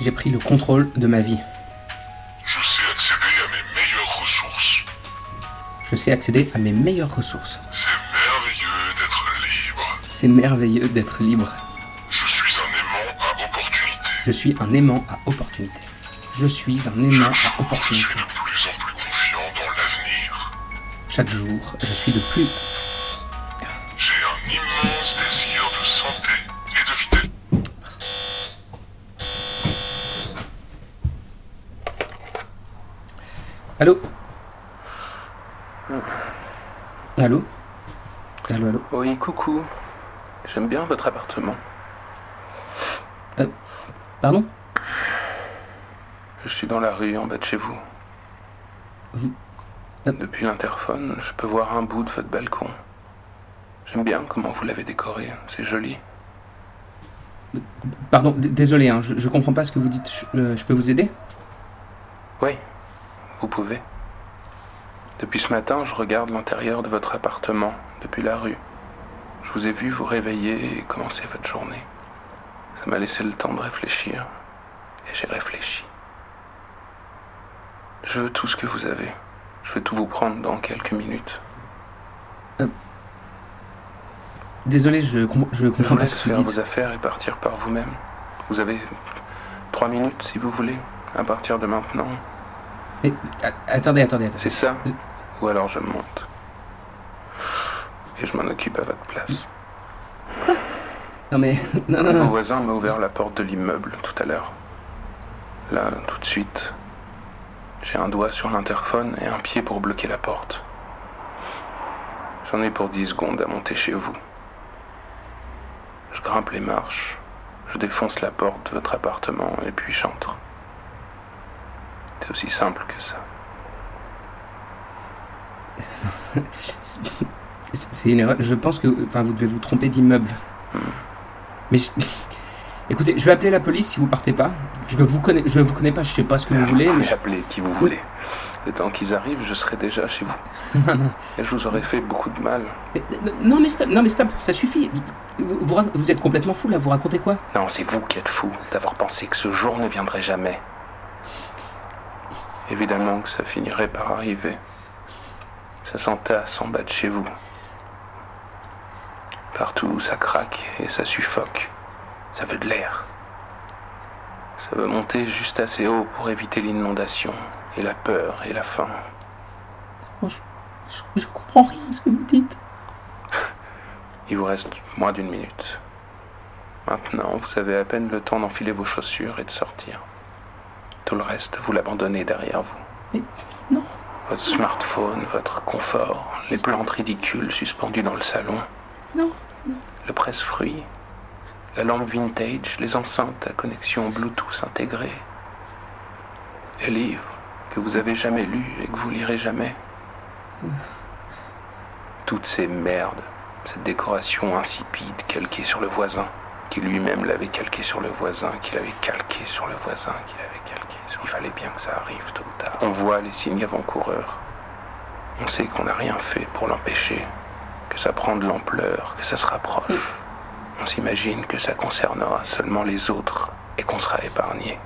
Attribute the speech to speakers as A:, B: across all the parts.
A: J'ai pris le contrôle de ma vie.
B: Je sais accéder à mes meilleures ressources.
A: Je sais accéder à mes meilleures ressources.
B: C'est merveilleux d'être libre.
A: C'est merveilleux d'être libre.
B: Je suis un aimant à opportunité.
A: Je suis un aimant à opportunité. Je suis un aimant à
B: Je suis
A: opportunité.
B: de plus en plus confiant dans l'avenir.
A: Chaque jour, je suis de plus.
B: J'ai un immense désir de santé et de vitalité.
A: Allô Allô Allô, allô
C: Oui, coucou. J'aime bien votre appartement.
A: Pardon
C: Je suis dans la rue en bas de chez vous.
A: Vous- euh-
C: Depuis l'interphone, je peux voir un bout de votre balcon. J'aime bien comment vous l'avez décoré. C'est joli.
A: Pardon, d- désolé, hein, je, je comprends pas ce que vous dites. Je, euh, je peux vous aider?
C: Oui, vous pouvez. Depuis ce matin, je regarde l'intérieur de votre appartement, depuis la rue. Je vous ai vu vous réveiller et commencer votre journée. Ça m'a laissé le temps de réfléchir. Et j'ai réfléchi. Je veux tout ce que vous avez. Je vais tout vous prendre dans quelques minutes.
A: Désolé, je, com- je comprends pas ce que vous
C: faire
A: dites.
C: vos affaires et partir par vous-même. Vous avez trois minutes si vous voulez, à partir de maintenant.
A: Mais, attendez, attendez, attendez.
C: C'est ça Ou alors je monte. Et je m'en occupe à votre place.
A: Non mais, non, non,
C: Mon voisin m'a ouvert la porte de l'immeuble tout à l'heure. Là, tout de suite, j'ai un doigt sur l'interphone et un pied pour bloquer la porte. J'en ai pour 10 secondes à monter chez vous. Je grimpe les marches, je défonce la porte de votre appartement et puis j'entre. C'est aussi simple que ça.
A: C'est une erreur. Je pense que, enfin, vous devez vous tromper d'immeuble. Mais, je- écoutez, je vais appeler la police si vous partez pas. Je vous connais, je vous connais pas, je sais pas ce que vous voulez. Mais je-
C: appeler qui vous voulez. Le temps qu'ils arrivent, je serai déjà chez vous.
A: non, non.
C: Et je vous aurais fait beaucoup de mal.
A: Mais- non, mais stop, non, mais stop, ça suffit. Vous, vous rac- vous êtes complètement fou là. Vous racontez quoi?
C: Non, c'est vous qui êtes fou d'avoir pensé que ce jour ne viendrait jamais. Évidemment que ça finirait par arriver. Ça s'entasse en bas de chez vous. Partout, ça craque et ça suffoque. Ça veut de l'air. Ça veut monter juste assez haut pour éviter l'inondation et la peur et la faim.
A: je, je- je comprends rien à ce que vous dites.
C: Il vous reste moins d'une minute. Maintenant, vous avez à peine le temps d'enfiler vos chaussures et de sortir. Tout le reste, vous l'abandonnez derrière vous.
A: Mais non.
C: Votre smartphone, votre confort, les plantes ridicules suspendues dans le salon,
A: Non.
C: le presse-fruits, la lampe vintage, les enceintes à connexion Bluetooth intégrée, les livres que vous avez jamais lus et que vous lirez jamais. Toutes ces merdes, cette décoration insipide calquée sur le voisin, qui lui-même l'avait calquée sur le voisin, qui l'avait calquée sur le voisin, qui l'avait calquée bien que ça arrive tôt ou tard. On voit les signes avant-coureurs. On sait qu'on n'a rien fait pour l'empêcher, que ça prend de l'ampleur, que ça se rapproche. On s'imagine que ça concernera seulement les autres et qu'on sera épargné.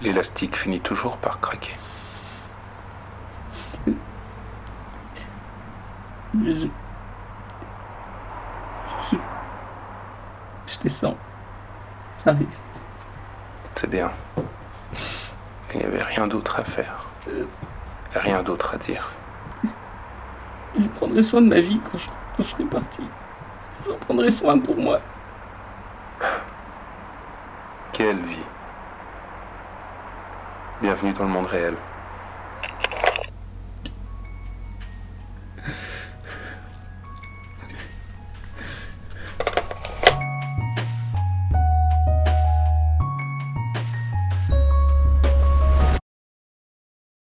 C: L'élastique finit toujours par craquer.
A: Je, je, je, je
C: C'est bien. Il n'y avait rien d'autre à faire. Et rien d'autre à dire.
A: Vous prendrez soin de ma vie quand je, quand je serai parti. Vous en prendrez soin pour moi.
C: Quelle vie. Bienvenue dans le monde réel.